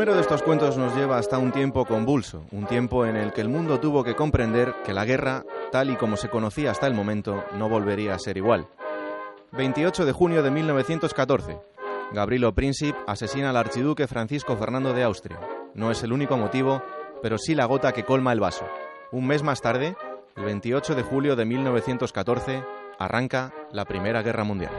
Primero de estos cuentos nos lleva hasta un tiempo convulso, un tiempo en el que el mundo tuvo que comprender que la guerra, tal y como se conocía hasta el momento, no volvería a ser igual. 28 de junio de 1914. Gabrilo Princip asesina al archiduque Francisco Fernando de Austria. No es el único motivo, pero sí la gota que colma el vaso. Un mes más tarde, el 28 de julio de 1914, arranca la Primera Guerra Mundial.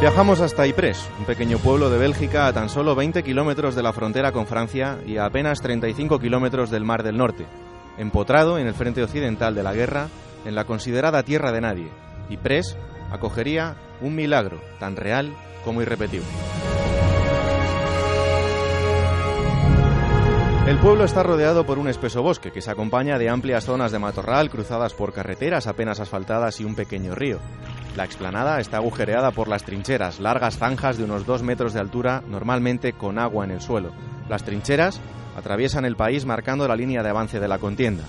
Viajamos hasta Ypres, un pequeño pueblo de Bélgica a tan solo 20 kilómetros de la frontera con Francia y a apenas 35 kilómetros del Mar del Norte, empotrado en el frente occidental de la guerra, en la considerada tierra de nadie. Ypres acogería un milagro tan real como irrepetible. El pueblo está rodeado por un espeso bosque que se acompaña de amplias zonas de matorral cruzadas por carreteras apenas asfaltadas y un pequeño río. La explanada está agujereada por las trincheras, largas zanjas de unos dos metros de altura, normalmente con agua en el suelo. Las trincheras atraviesan el país marcando la línea de avance de la contienda.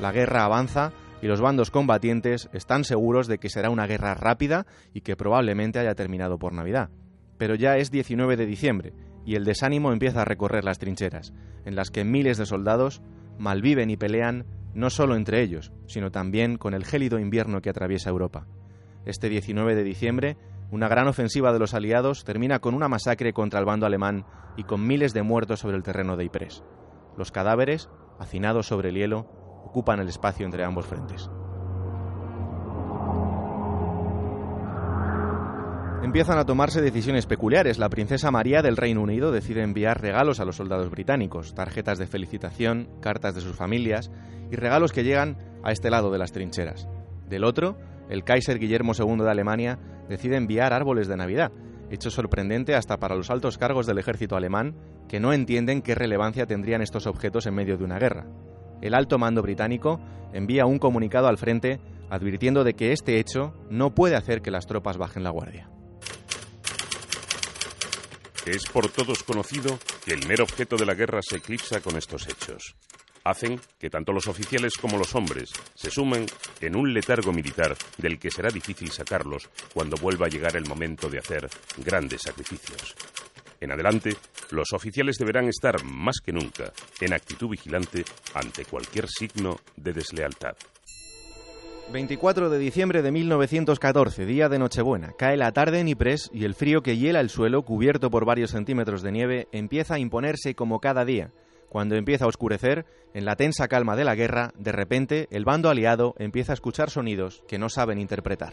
La guerra avanza y los bandos combatientes están seguros de que será una guerra rápida y que probablemente haya terminado por Navidad. Pero ya es 19 de diciembre y el desánimo empieza a recorrer las trincheras, en las que miles de soldados malviven y pelean no solo entre ellos, sino también con el gélido invierno que atraviesa Europa. Este 19 de diciembre, una gran ofensiva de los aliados termina con una masacre contra el bando alemán y con miles de muertos sobre el terreno de Ypres. Los cadáveres, hacinados sobre el hielo, ocupan el espacio entre ambos frentes. Empiezan a tomarse decisiones peculiares. La princesa María del Reino Unido decide enviar regalos a los soldados británicos, tarjetas de felicitación, cartas de sus familias y regalos que llegan a este lado de las trincheras. Del otro, el Kaiser Guillermo II de Alemania decide enviar árboles de Navidad, hecho sorprendente hasta para los altos cargos del ejército alemán, que no entienden qué relevancia tendrían estos objetos en medio de una guerra. El alto mando británico envía un comunicado al frente advirtiendo de que este hecho no puede hacer que las tropas bajen la guardia. Es por todos conocido que el mero objeto de la guerra se eclipsa con estos hechos. Hacen que tanto los oficiales como los hombres se sumen en un letargo militar del que será difícil sacarlos cuando vuelva a llegar el momento de hacer grandes sacrificios. En adelante, los oficiales deberán estar más que nunca en actitud vigilante ante cualquier signo de deslealtad. 24 de diciembre de 1914, día de Nochebuena. Cae la tarde en Ypres y el frío que hiela el suelo, cubierto por varios centímetros de nieve, empieza a imponerse como cada día. Cuando empieza a oscurecer, en la tensa calma de la guerra, de repente el bando aliado empieza a escuchar sonidos que no saben interpretar.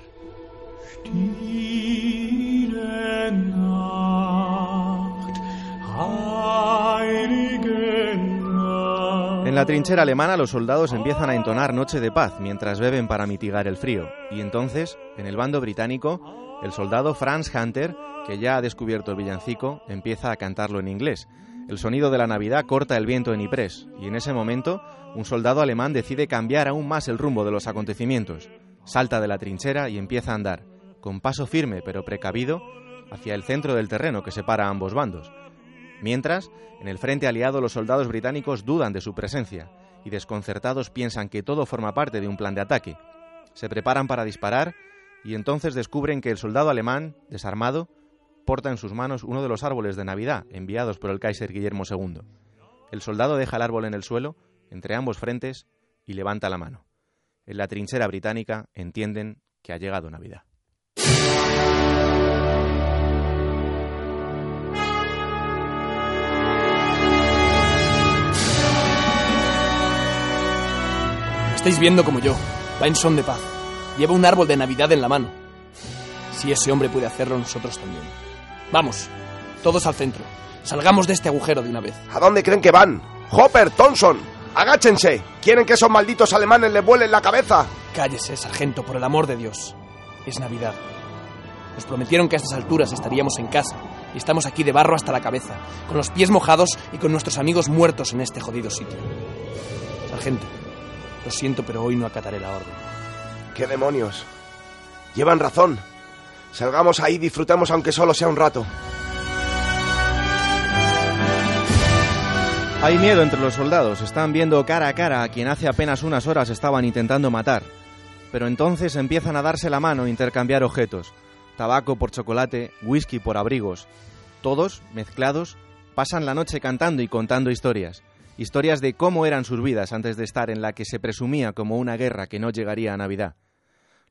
En la trinchera alemana los soldados empiezan a entonar Noche de Paz mientras beben para mitigar el frío. Y entonces, en el bando británico, el soldado Franz Hunter, que ya ha descubierto el villancico, empieza a cantarlo en inglés. El sonido de la Navidad corta el viento en Ypres, y en ese momento, un soldado alemán decide cambiar aún más el rumbo de los acontecimientos. Salta de la trinchera y empieza a andar, con paso firme pero precavido, hacia el centro del terreno que separa ambos bandos. Mientras, en el frente aliado los soldados británicos dudan de su presencia y desconcertados piensan que todo forma parte de un plan de ataque. Se preparan para disparar y entonces descubren que el soldado alemán, desarmado, porta en sus manos uno de los árboles de Navidad enviados por el Kaiser Guillermo II. El soldado deja el árbol en el suelo, entre ambos frentes, y levanta la mano. En la trinchera británica entienden que ha llegado Navidad. Estáis viendo como yo. Va en son de paz. Lleva un árbol de Navidad en la mano. Si ese hombre puede hacerlo, nosotros también. Vamos, todos al centro. Salgamos de este agujero de una vez. ¿A dónde creen que van? Hopper, Thompson, agáchense. ¿Quieren que esos malditos alemanes les vuelen la cabeza? Cállese, sargento, por el amor de Dios. Es Navidad. Nos prometieron que a estas alturas estaríamos en casa y estamos aquí de barro hasta la cabeza, con los pies mojados y con nuestros amigos muertos en este jodido sitio. Sargento, lo siento, pero hoy no acataré la orden. ¿Qué demonios? Llevan razón. Salgamos ahí disfrutemos aunque solo sea un rato. Hay miedo entre los soldados. Están viendo cara a cara a quien hace apenas unas horas estaban intentando matar. Pero entonces empiezan a darse la mano e intercambiar objetos. Tabaco por chocolate, whisky por abrigos. Todos, mezclados, pasan la noche cantando y contando historias. Historias de cómo eran sus vidas antes de estar en la que se presumía como una guerra que no llegaría a Navidad.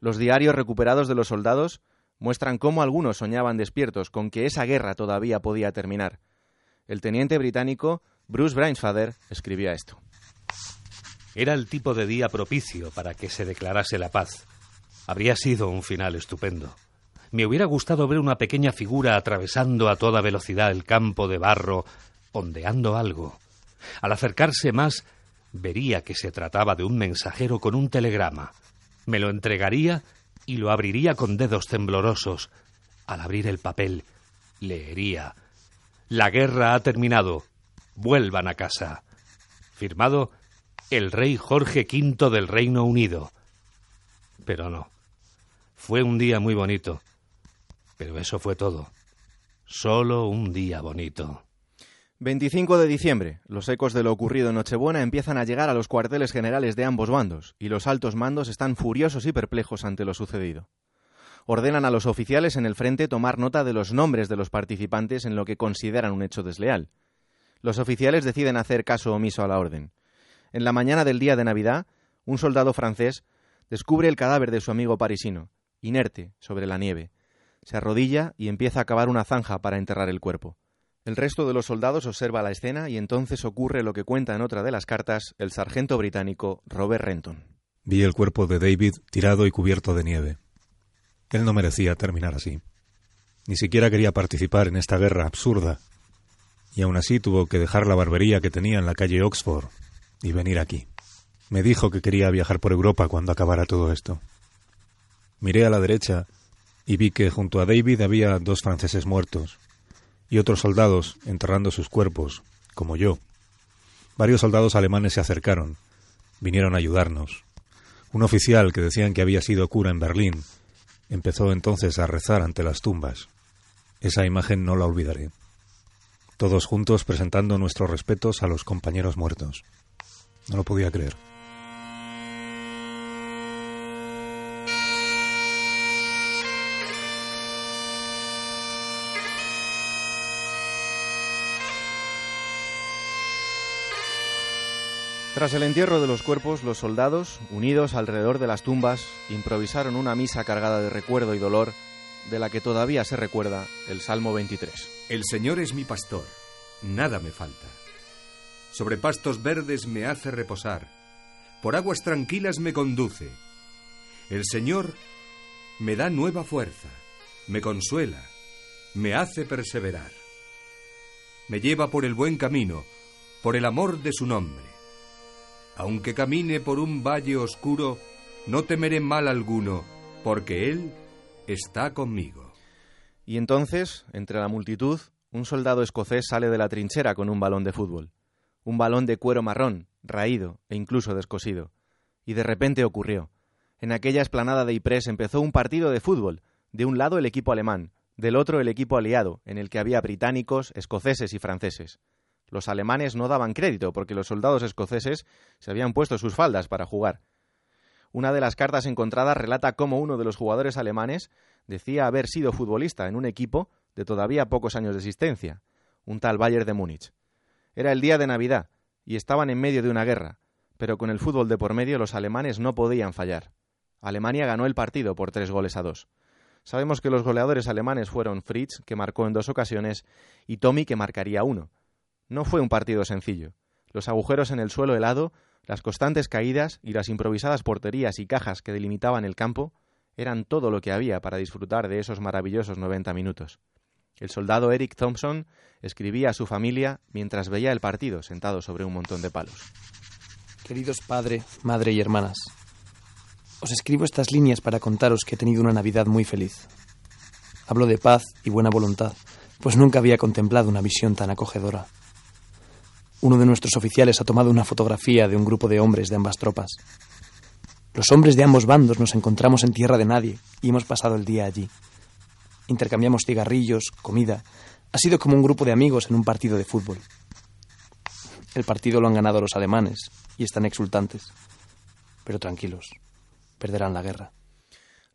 Los diarios recuperados de los soldados muestran cómo algunos soñaban despiertos con que esa guerra todavía podía terminar. El teniente británico Bruce Brainsfather escribía esto. Era el tipo de día propicio para que se declarase la paz. Habría sido un final estupendo. Me hubiera gustado ver una pequeña figura atravesando a toda velocidad el campo de barro, ondeando algo. Al acercarse más, vería que se trataba de un mensajero con un telegrama. Me lo entregaría y lo abriría con dedos temblorosos. Al abrir el papel, leería La guerra ha terminado. Vuelvan a casa. Firmado el rey Jorge V del Reino Unido. Pero no. Fue un día muy bonito. Pero eso fue todo. Solo un día bonito. 25 de diciembre. Los ecos de lo ocurrido en Nochebuena empiezan a llegar a los cuarteles generales de ambos bandos, y los altos mandos están furiosos y perplejos ante lo sucedido. Ordenan a los oficiales en el frente tomar nota de los nombres de los participantes en lo que consideran un hecho desleal. Los oficiales deciden hacer caso omiso a la orden. En la mañana del día de Navidad, un soldado francés descubre el cadáver de su amigo parisino, inerte, sobre la nieve. Se arrodilla y empieza a cavar una zanja para enterrar el cuerpo. El resto de los soldados observa la escena y entonces ocurre lo que cuenta en otra de las cartas el sargento británico Robert Renton. Vi el cuerpo de David tirado y cubierto de nieve. Él no merecía terminar así. Ni siquiera quería participar en esta guerra absurda. Y aún así tuvo que dejar la barbería que tenía en la calle Oxford y venir aquí. Me dijo que quería viajar por Europa cuando acabara todo esto. Miré a la derecha y vi que junto a David había dos franceses muertos y otros soldados enterrando sus cuerpos, como yo. Varios soldados alemanes se acercaron, vinieron a ayudarnos. Un oficial que decían que había sido cura en Berlín empezó entonces a rezar ante las tumbas. Esa imagen no la olvidaré. Todos juntos presentando nuestros respetos a los compañeros muertos. No lo podía creer. Tras el entierro de los cuerpos, los soldados, unidos alrededor de las tumbas, improvisaron una misa cargada de recuerdo y dolor, de la que todavía se recuerda el Salmo 23. El Señor es mi pastor, nada me falta. Sobre pastos verdes me hace reposar, por aguas tranquilas me conduce. El Señor me da nueva fuerza, me consuela, me hace perseverar. Me lleva por el buen camino, por el amor de su nombre. Aunque camine por un valle oscuro, no temeré mal alguno, porque Él está conmigo. Y entonces, entre la multitud, un soldado escocés sale de la trinchera con un balón de fútbol. Un balón de cuero marrón, raído e incluso descosido. Y de repente ocurrió. En aquella esplanada de Ypres empezó un partido de fútbol. De un lado el equipo alemán, del otro el equipo aliado, en el que había británicos, escoceses y franceses. Los alemanes no daban crédito porque los soldados escoceses se habían puesto sus faldas para jugar. Una de las cartas encontradas relata cómo uno de los jugadores alemanes decía haber sido futbolista en un equipo de todavía pocos años de existencia, un tal Bayern de Múnich. Era el día de Navidad y estaban en medio de una guerra, pero con el fútbol de por medio los alemanes no podían fallar. Alemania ganó el partido por tres goles a dos. Sabemos que los goleadores alemanes fueron Fritz, que marcó en dos ocasiones, y Tommy, que marcaría uno. No fue un partido sencillo. Los agujeros en el suelo helado, las constantes caídas y las improvisadas porterías y cajas que delimitaban el campo eran todo lo que había para disfrutar de esos maravillosos 90 minutos. El soldado Eric Thompson escribía a su familia mientras veía el partido sentado sobre un montón de palos. Queridos padre, madre y hermanas, os escribo estas líneas para contaros que he tenido una Navidad muy feliz. Hablo de paz y buena voluntad, pues nunca había contemplado una visión tan acogedora. Uno de nuestros oficiales ha tomado una fotografía de un grupo de hombres de ambas tropas. Los hombres de ambos bandos nos encontramos en tierra de nadie y hemos pasado el día allí. Intercambiamos cigarrillos, comida. Ha sido como un grupo de amigos en un partido de fútbol. El partido lo han ganado los alemanes y están exultantes. Pero tranquilos, perderán la guerra.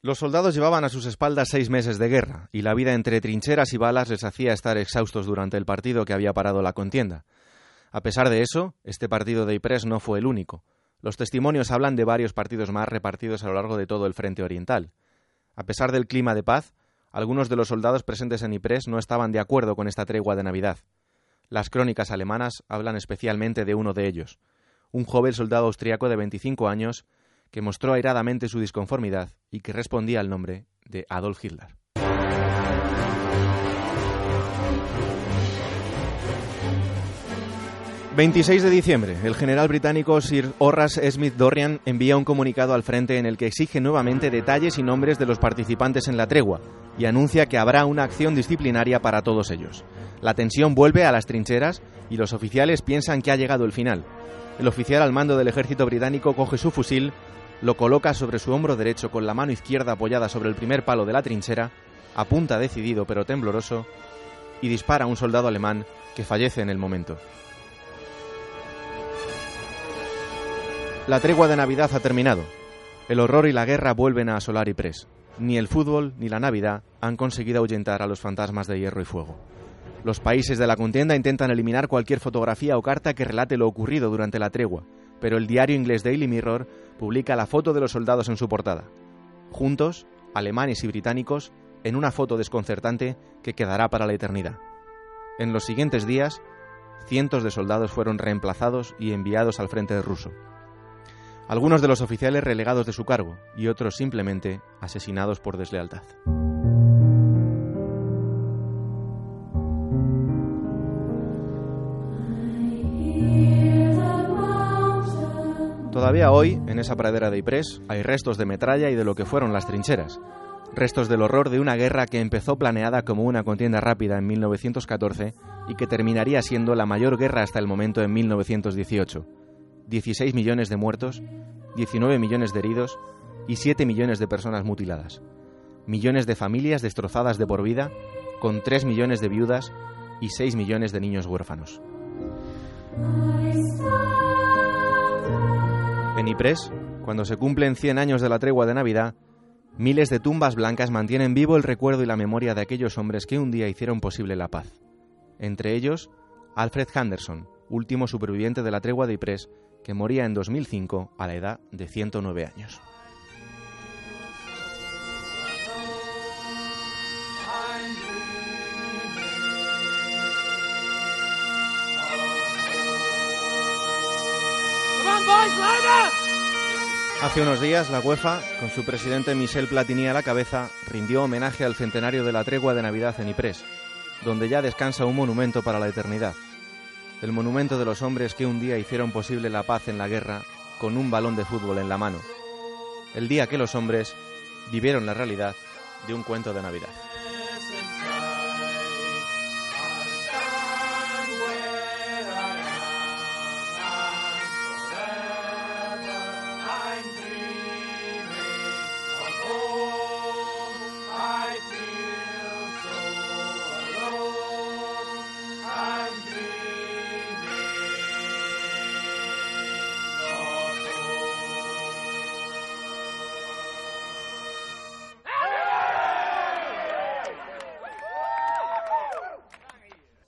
Los soldados llevaban a sus espaldas seis meses de guerra, y la vida entre trincheras y balas les hacía estar exhaustos durante el partido que había parado la contienda. A pesar de eso, este partido de Ypres no fue el único. Los testimonios hablan de varios partidos más repartidos a lo largo de todo el frente oriental. A pesar del clima de paz, algunos de los soldados presentes en Ypres no estaban de acuerdo con esta tregua de Navidad. Las crónicas alemanas hablan especialmente de uno de ellos, un joven soldado austriaco de 25 años que mostró airadamente su disconformidad y que respondía al nombre de Adolf Hitler. ...26 de diciembre... ...el general británico Sir Horace Smith Dorrian... ...envía un comunicado al frente... ...en el que exige nuevamente detalles y nombres... ...de los participantes en la tregua... ...y anuncia que habrá una acción disciplinaria para todos ellos... La tensión vuelve a las trincheras... ...y los oficiales piensan que ha llegado el final... El oficial al mando del ejército británico coge su fusil lo coloca sobre su hombro derecho con la mano izquierda apoyada sobre el primer palo de la trinchera, apunta decidido pero tembloroso y dispara a un soldado alemán que fallece en el momento. La tregua de Navidad ha terminado. El horror y la guerra vuelven a asolar y pres. Ni el fútbol ni la Navidad han conseguido ahuyentar a los fantasmas de hierro y fuego. Los países de la contienda intentan eliminar cualquier fotografía o carta que relate lo ocurrido durante la tregua, pero el diario inglés Daily Mirror publica la foto de los soldados en su portada. Juntos, alemanes y británicos, en una foto desconcertante que quedará para la eternidad. En los siguientes días, cientos de soldados fueron reemplazados y enviados al frente ruso. Algunos de los oficiales relegados de su cargo y otros simplemente asesinados por deslealtad. Todavía hoy, en esa pradera de Ypres, hay restos de metralla y de lo que fueron las trincheras. Restos del horror de una guerra que empezó planeada como una contienda rápida en 1914 y que terminaría siendo la mayor guerra hasta el momento en 1918. 16 millones de muertos, 19 millones de heridos y 7 millones de personas mutiladas. Millones de familias destrozadas de por vida, con 3 millones de viudas y 6 millones de niños huérfanos. En Ypres, cuando se cumplen 100 años de la tregua de Navidad, miles de tumbas blancas mantienen vivo el recuerdo y la memoria de aquellos hombres que un día hicieron posible la paz. Entre ellos, Alfred Henderson, último superviviente de la tregua de Ypres, que moría en 2005 a la edad de 109 años. Hace unos días, la UEFA, con su presidente Michel Platini a la cabeza, rindió homenaje al centenario de la tregua de Navidad en Ypres, donde ya descansa un monumento para la eternidad. El monumento de los hombres que un día hicieron posible la paz en la guerra con un balón de fútbol en la mano. El día que los hombres vivieron la realidad de un cuento de Navidad.